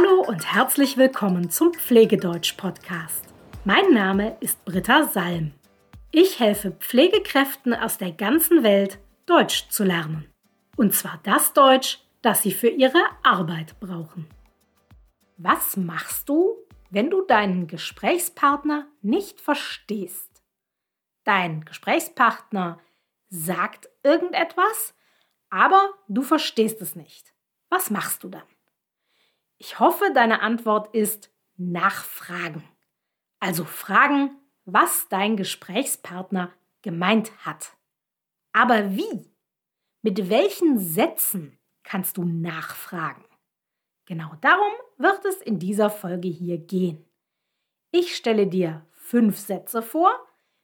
Hallo und herzlich willkommen zum Pflegedeutsch-Podcast. Mein Name ist Britta Salm. Ich helfe Pflegekräften aus der ganzen Welt, Deutsch zu lernen. Und zwar das Deutsch, das sie für ihre Arbeit brauchen. Was machst du, wenn du deinen Gesprächspartner nicht verstehst? Dein Gesprächspartner sagt irgendetwas, aber du verstehst es nicht. Was machst du dann? Ich hoffe, deine Antwort ist nachfragen. Also fragen, was dein Gesprächspartner gemeint hat. Aber wie? Mit welchen Sätzen kannst du nachfragen? Genau darum wird es in dieser Folge hier gehen. Ich stelle dir fünf Sätze vor,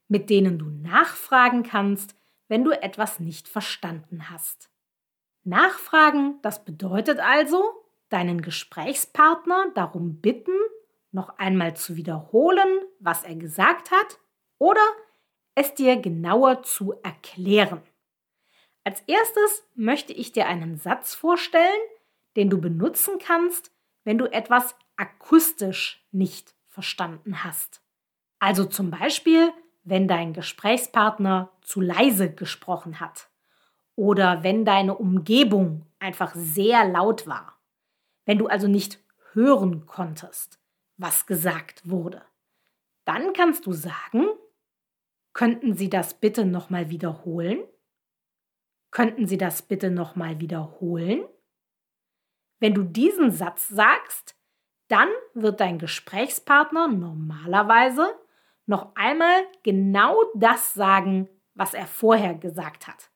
mit denen du nachfragen kannst, wenn du etwas nicht verstanden hast. Nachfragen, das bedeutet also, deinen Gesprächspartner darum bitten, noch einmal zu wiederholen, was er gesagt hat, oder es dir genauer zu erklären. Als erstes möchte ich dir einen Satz vorstellen, den du benutzen kannst, wenn du etwas akustisch nicht verstanden hast. Also zum Beispiel, wenn dein Gesprächspartner zu leise gesprochen hat oder wenn deine Umgebung einfach sehr laut war. Wenn du also nicht hören konntest, was gesagt wurde, dann kannst du sagen, könnten Sie das bitte nochmal wiederholen? Könnten Sie das bitte nochmal wiederholen? Wenn du diesen Satz sagst, dann wird dein Gesprächspartner normalerweise noch einmal genau das sagen, was er vorher gesagt hat.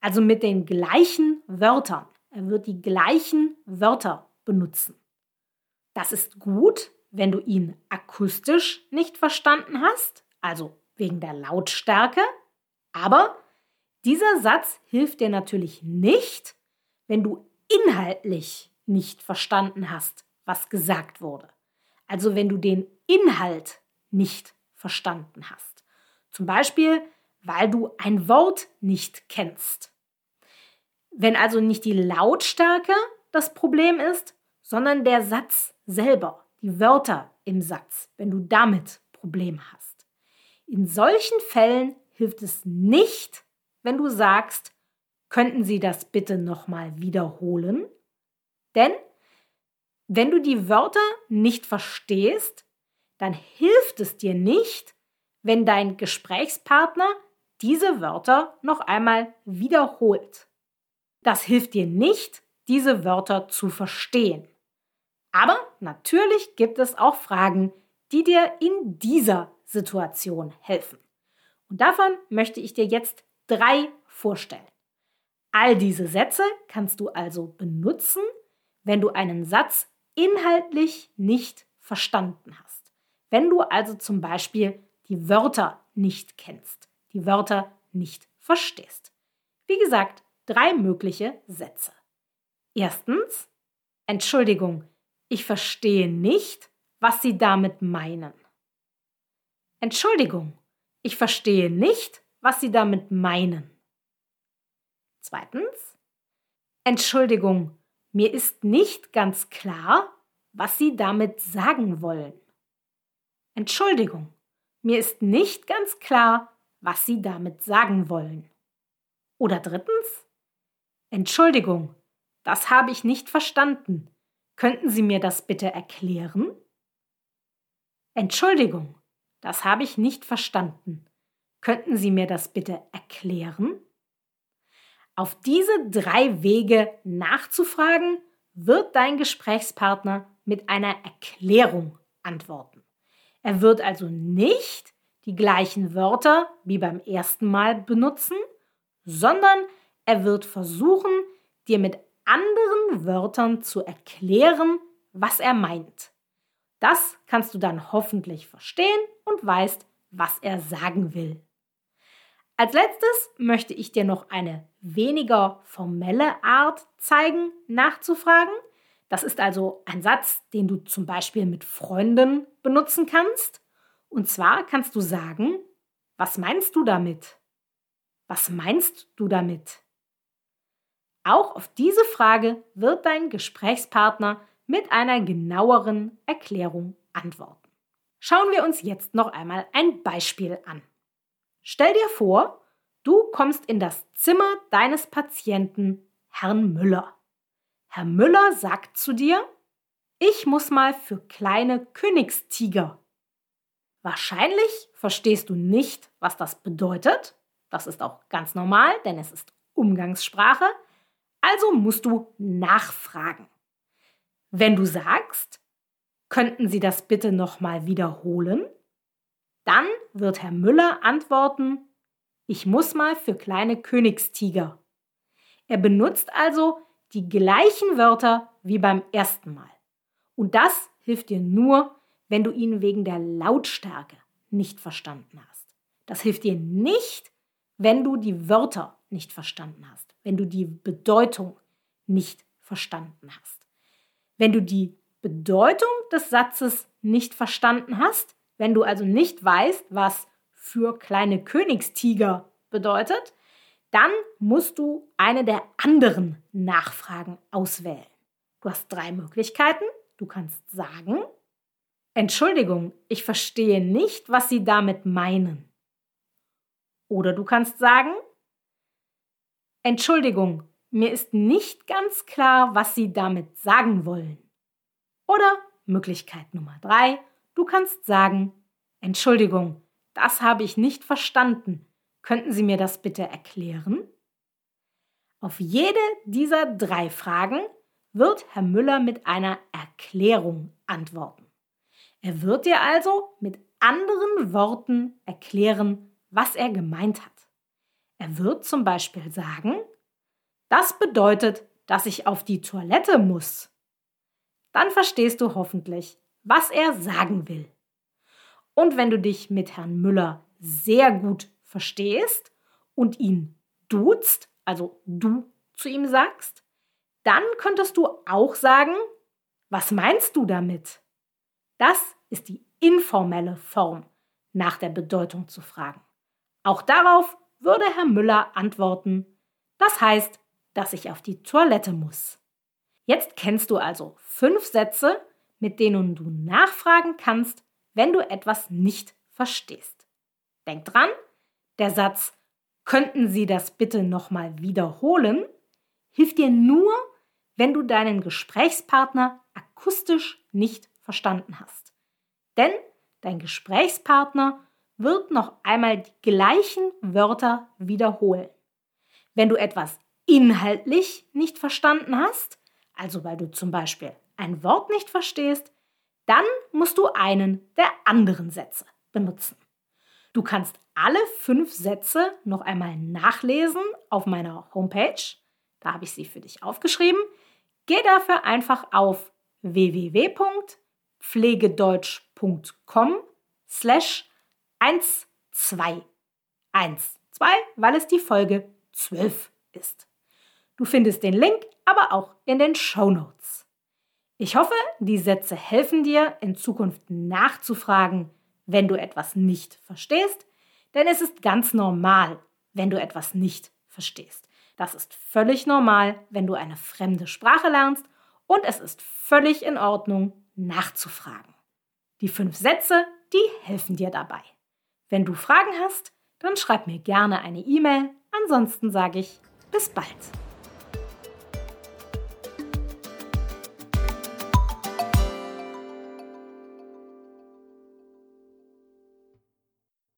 Also mit den gleichen Wörtern. Er wird die gleichen Wörter benutzen. Das ist gut, wenn du ihn akustisch nicht verstanden hast, also wegen der Lautstärke, aber dieser Satz hilft dir natürlich nicht, wenn du inhaltlich nicht verstanden hast, was gesagt wurde. Also wenn du den Inhalt nicht verstanden hast. Zum Beispiel, weil du ein Wort nicht kennst. Wenn also nicht die Lautstärke das Problem ist, sondern der Satz selber, die Wörter im Satz, wenn du damit Probleme hast. In solchen Fällen hilft es nicht, wenn du sagst, könnten Sie das bitte nochmal wiederholen? Denn wenn du die Wörter nicht verstehst, dann hilft es dir nicht, wenn dein Gesprächspartner diese Wörter noch einmal wiederholt. Das hilft dir nicht, diese Wörter zu verstehen. Aber natürlich gibt es auch Fragen, die dir in dieser Situation helfen. Und davon möchte ich dir jetzt drei vorstellen. All diese Sätze kannst du also benutzen, wenn du einen Satz inhaltlich nicht verstanden hast. Wenn du also zum Beispiel die Wörter nicht kennst, die Wörter nicht verstehst. Wie gesagt, drei mögliche Sätze. Erstens, Entschuldigung, ich verstehe nicht, was Sie damit meinen. Entschuldigung, ich verstehe nicht, was Sie damit meinen. Zweitens, Entschuldigung, mir ist nicht ganz klar, was Sie damit sagen wollen. Entschuldigung, mir ist nicht ganz klar, was Sie damit sagen wollen. Oder drittens, Entschuldigung, das habe ich nicht verstanden. Könnten Sie mir das bitte erklären? Entschuldigung, das habe ich nicht verstanden. Könnten Sie mir das bitte erklären? Auf diese drei Wege nachzufragen, wird dein Gesprächspartner mit einer Erklärung antworten. Er wird also nicht die gleichen Wörter wie beim ersten Mal benutzen, sondern er wird versuchen, dir mit anderen Wörtern zu erklären, was er meint. Das kannst du dann hoffentlich verstehen und weißt, was er sagen will. Als letztes möchte ich dir noch eine weniger formelle Art zeigen, nachzufragen. Das ist also ein Satz, den du zum Beispiel mit Freunden benutzen kannst. Und zwar kannst du sagen, was meinst du damit? Was meinst du damit? Auch auf diese Frage wird dein Gesprächspartner mit einer genaueren Erklärung antworten. Schauen wir uns jetzt noch einmal ein Beispiel an. Stell dir vor, du kommst in das Zimmer deines Patienten, Herrn Müller. Herr Müller sagt zu dir, ich muss mal für kleine Königstiger. Wahrscheinlich verstehst du nicht, was das bedeutet. Das ist auch ganz normal, denn es ist Umgangssprache. Also musst du nachfragen. Wenn du sagst, könnten Sie das bitte nochmal wiederholen? Dann wird Herr Müller antworten, ich muss mal für kleine Königstiger. Er benutzt also die gleichen Wörter wie beim ersten Mal. Und das hilft dir nur, wenn du ihn wegen der Lautstärke nicht verstanden hast. Das hilft dir nicht, wenn du die Wörter nicht verstanden hast, wenn du die Bedeutung nicht verstanden hast. Wenn du die Bedeutung des Satzes nicht verstanden hast, wenn du also nicht weißt, was für kleine Königstiger bedeutet, dann musst du eine der anderen Nachfragen auswählen. Du hast drei Möglichkeiten. Du kannst sagen, Entschuldigung, ich verstehe nicht, was Sie damit meinen. Oder du kannst sagen, Entschuldigung, mir ist nicht ganz klar, was Sie damit sagen wollen. Oder Möglichkeit Nummer drei, du kannst sagen, Entschuldigung, das habe ich nicht verstanden. Könnten Sie mir das bitte erklären? Auf jede dieser drei Fragen wird Herr Müller mit einer Erklärung antworten. Er wird dir also mit anderen Worten erklären, was er gemeint hat. Er wird zum Beispiel sagen, das bedeutet, dass ich auf die Toilette muss. Dann verstehst du hoffentlich, was er sagen will. Und wenn du dich mit Herrn Müller sehr gut verstehst und ihn duzt, also du zu ihm sagst, dann könntest du auch sagen, was meinst du damit? Das ist die informelle Form, nach der Bedeutung zu fragen. Auch darauf würde Herr Müller antworten, das heißt, dass ich auf die Toilette muss. Jetzt kennst du also fünf Sätze, mit denen du nachfragen kannst, wenn du etwas nicht verstehst. Denk dran, der Satz Könnten Sie das bitte nochmal wiederholen? hilft dir nur, wenn du deinen Gesprächspartner akustisch nicht verstanden hast. Denn dein Gesprächspartner wird noch einmal die gleichen Wörter wiederholen. Wenn du etwas inhaltlich nicht verstanden hast, also weil du zum Beispiel ein Wort nicht verstehst, dann musst du einen der anderen Sätze benutzen. Du kannst alle fünf Sätze noch einmal nachlesen auf meiner Homepage. Da habe ich sie für dich aufgeschrieben. Geh dafür einfach auf www.pflegedeutsch.com slash 121, weil es die Folge 12 ist. Du findest den Link aber auch in den Show Notes. Ich hoffe, die Sätze helfen dir, in Zukunft nachzufragen, wenn du etwas nicht verstehst, denn es ist ganz normal, wenn du etwas nicht verstehst. Das ist völlig normal, wenn du eine fremde Sprache lernst und es ist völlig in Ordnung, nachzufragen. Die fünf Sätze, die helfen dir dabei. Wenn du Fragen hast, dann schreib mir gerne eine E-Mail. Ansonsten sage ich bis bald.